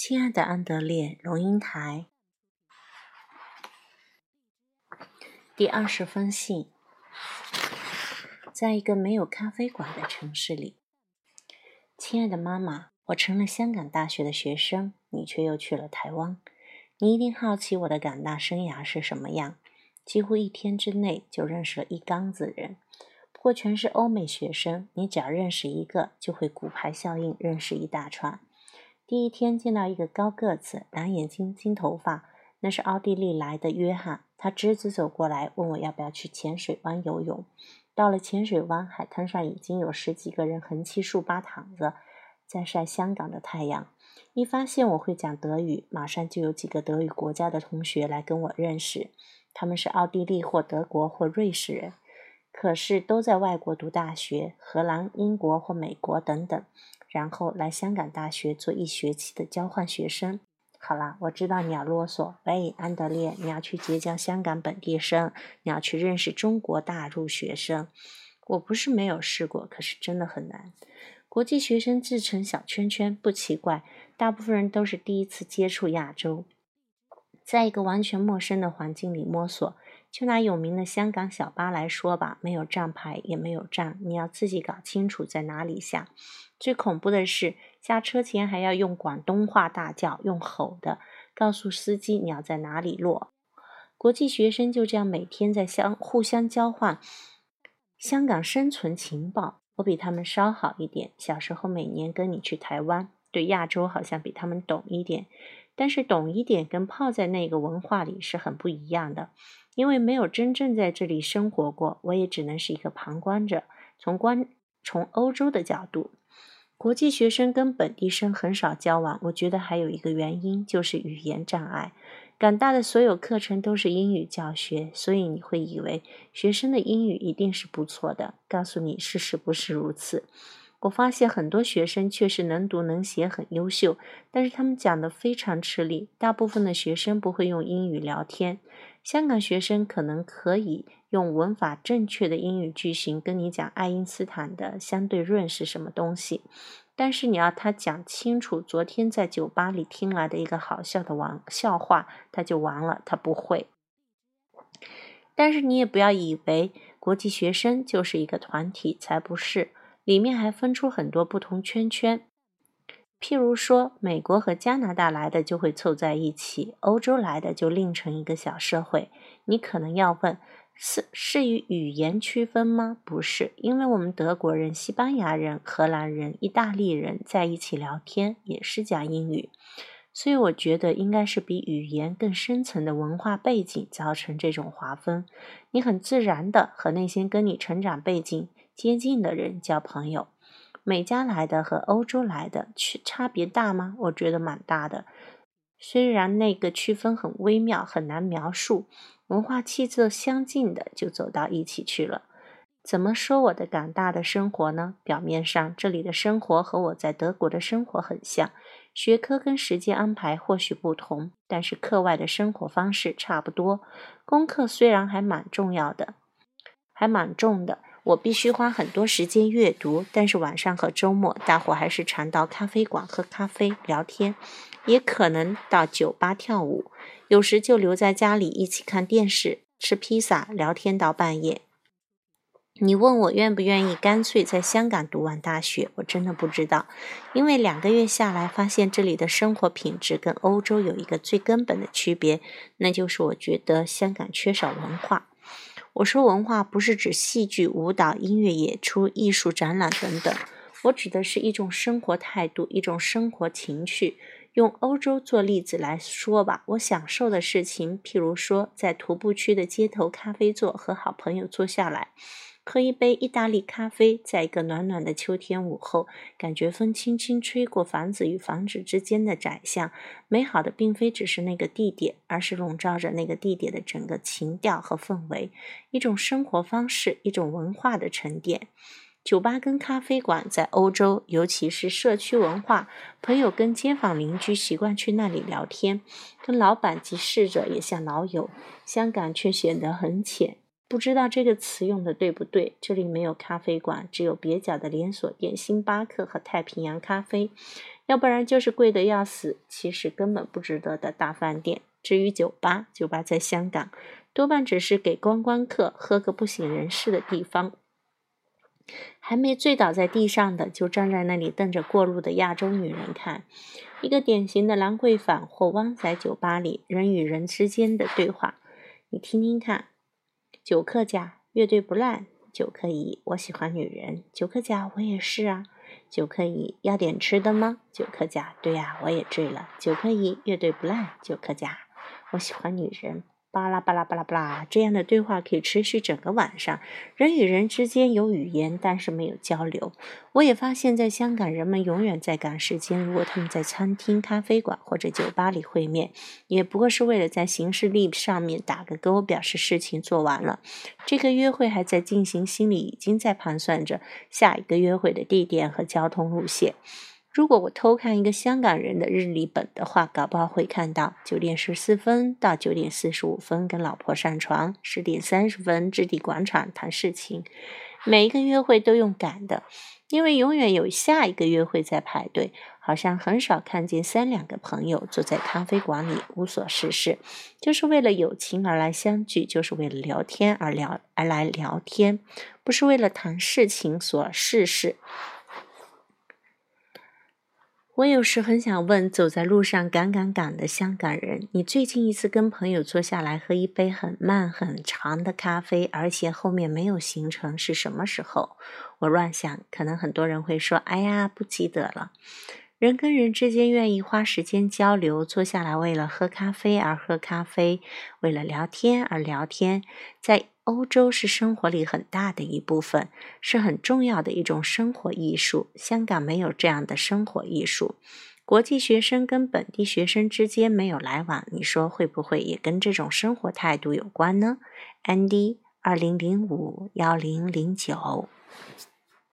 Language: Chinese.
亲爱的安德烈，龙应台，第二十封信。在一个没有咖啡馆的城市里，亲爱的妈妈，我成了香港大学的学生，你却又去了台湾。你一定好奇我的港大生涯是什么样。几乎一天之内就认识了一缸子人，不过全是欧美学生。你只要认识一个，就会骨牌效应，认识一大串。第一天见到一个高个子、蓝眼睛、金头发，那是奥地利来的约翰。他直直走过来，问我要不要去浅水湾游泳。到了浅水湾，海滩上已经有十几个人横七竖八躺着，在晒香港的太阳。一发现我会讲德语，马上就有几个德语国家的同学来跟我认识。他们是奥地利或德国或瑞士人，可是都在外国读大学，荷兰、英国或美国等等，然后来香港大学做一学期的交换学生。好啦，我知道你要啰嗦。喂，安德烈，你要去结交香港本地生，你要去认识中国大陆学生。我不是没有试过，可是真的很难。国际学生自成小圈圈，不奇怪，大部分人都是第一次接触亚洲。在一个完全陌生的环境里摸索，就拿有名的香港小巴来说吧，没有站牌，也没有站，你要自己搞清楚在哪里下。最恐怖的是，下车前还要用广东话大叫，用吼的告诉司机你要在哪里落。国际学生就这样每天在相互相交换香港生存情报。我比他们稍好一点，小时候每年跟你去台湾，对亚洲好像比他们懂一点。但是懂一点跟泡在那个文化里是很不一样的，因为没有真正在这里生活过，我也只能是一个旁观者。从观从欧洲的角度，国际学生跟本地生很少交往。我觉得还有一个原因就是语言障碍。港大的所有课程都是英语教学，所以你会以为学生的英语一定是不错的。告诉你，事实不是如此。我发现很多学生确实能读能写，很优秀，但是他们讲的非常吃力。大部分的学生不会用英语聊天。香港学生可能可以用文法正确的英语句型跟你讲爱因斯坦的相对论是什么东西，但是你要他讲清楚昨天在酒吧里听来的一个好笑的玩笑话，他就完了，他不会。但是你也不要以为国际学生就是一个团体，才不是。里面还分出很多不同圈圈，譬如说，美国和加拿大来的就会凑在一起，欧洲来的就另成一个小社会。你可能要问，是是与语言区分吗？不是，因为我们德国人、西班牙人、荷兰人、意大利人在一起聊天也是讲英语，所以我觉得应该是比语言更深层的文化背景造成这种划分。你很自然的和那些跟你成长背景。接近的人交朋友，美加来的和欧洲来的区差别大吗？我觉得蛮大的。虽然那个区分很微妙，很难描述，文化气质相近的就走到一起去了。怎么说我的港大的生活呢？表面上这里的生活和我在德国的生活很像，学科跟时间安排或许不同，但是课外的生活方式差不多。功课虽然还蛮重要的，还蛮重的。我必须花很多时间阅读，但是晚上和周末，大伙还是常到咖啡馆喝咖啡、聊天，也可能到酒吧跳舞，有时就留在家里一起看电视、吃披萨、聊天到半夜。你问我愿不愿意干脆在香港读完大学，我真的不知道，因为两个月下来，发现这里的生活品质跟欧洲有一个最根本的区别，那就是我觉得香港缺少文化。我说文化不是指戏剧、舞蹈、音乐演出、艺术展览等等，我指的是一种生活态度，一种生活情趣。用欧洲做例子来说吧，我享受的事情，譬如说在徒步区的街头咖啡座和好朋友坐下来。喝一杯意大利咖啡，在一个暖暖的秋天午后，感觉风轻轻吹过房子与房子之间的窄巷。美好的并非只是那个地点，而是笼罩着那个地点的整个情调和氛围，一种生活方式，一种文化的沉淀。酒吧跟咖啡馆在欧洲，尤其是社区文化，朋友跟街坊邻居习惯去那里聊天，跟老板及侍者也像老友。香港却显得很浅。不知道这个词用的对不对？这里没有咖啡馆，只有蹩脚的连锁店星巴克和太平洋咖啡。要不然就是贵的要死，其实根本不值得的大饭店。至于酒吧，酒吧在香港多半只是给观光客喝个不省人事的地方。还没醉倒在地上的，就站在那里瞪着过路的亚洲女人看。一个典型的兰桂坊或汪仔酒吧里人与人之间的对话，你听听看。九克甲，乐队不烂。九克乙，我喜欢女人。九克甲，我也是啊。九克乙，要点吃的吗？九克甲，对呀，我也醉了。九克乙，乐队不烂。九克甲，我喜欢女人。巴拉巴拉巴拉巴拉，这样的对话可以持续整个晚上。人与人之间有语言，但是没有交流。我也发现，在香港，人们永远在赶时间。如果他们在餐厅、咖啡馆或者酒吧里会面，也不过是为了在行事历上面打个勾，表示事情做完了。这个约会还在进行，心里已经在盘算着下一个约会的地点和交通路线。如果我偷看一个香港人的日历本的话，搞不好会看到九点十四分到九点四十五分跟老婆上床，十点三十分置地广场谈事情。每一个约会都用赶的，因为永远有下一个约会在排队。好像很少看见三两个朋友坐在咖啡馆里无所事事，就是为了友情而来相聚，就是为了聊天而聊而来聊天，不是为了谈事情所事事。我有时很想问，走在路上赶赶赶的香港人，你最近一次跟朋友坐下来喝一杯很慢很长的咖啡，而且后面没有行程是什么时候？我乱想，可能很多人会说：“哎呀，不记得了。”人跟人之间愿意花时间交流，坐下来为了喝咖啡而喝咖啡，为了聊天而聊天，在欧洲是生活里很大的一部分，是很重要的一种生活艺术。香港没有这样的生活艺术，国际学生跟本地学生之间没有来往，你说会不会也跟这种生活态度有关呢？Andy，二零零五幺零零九。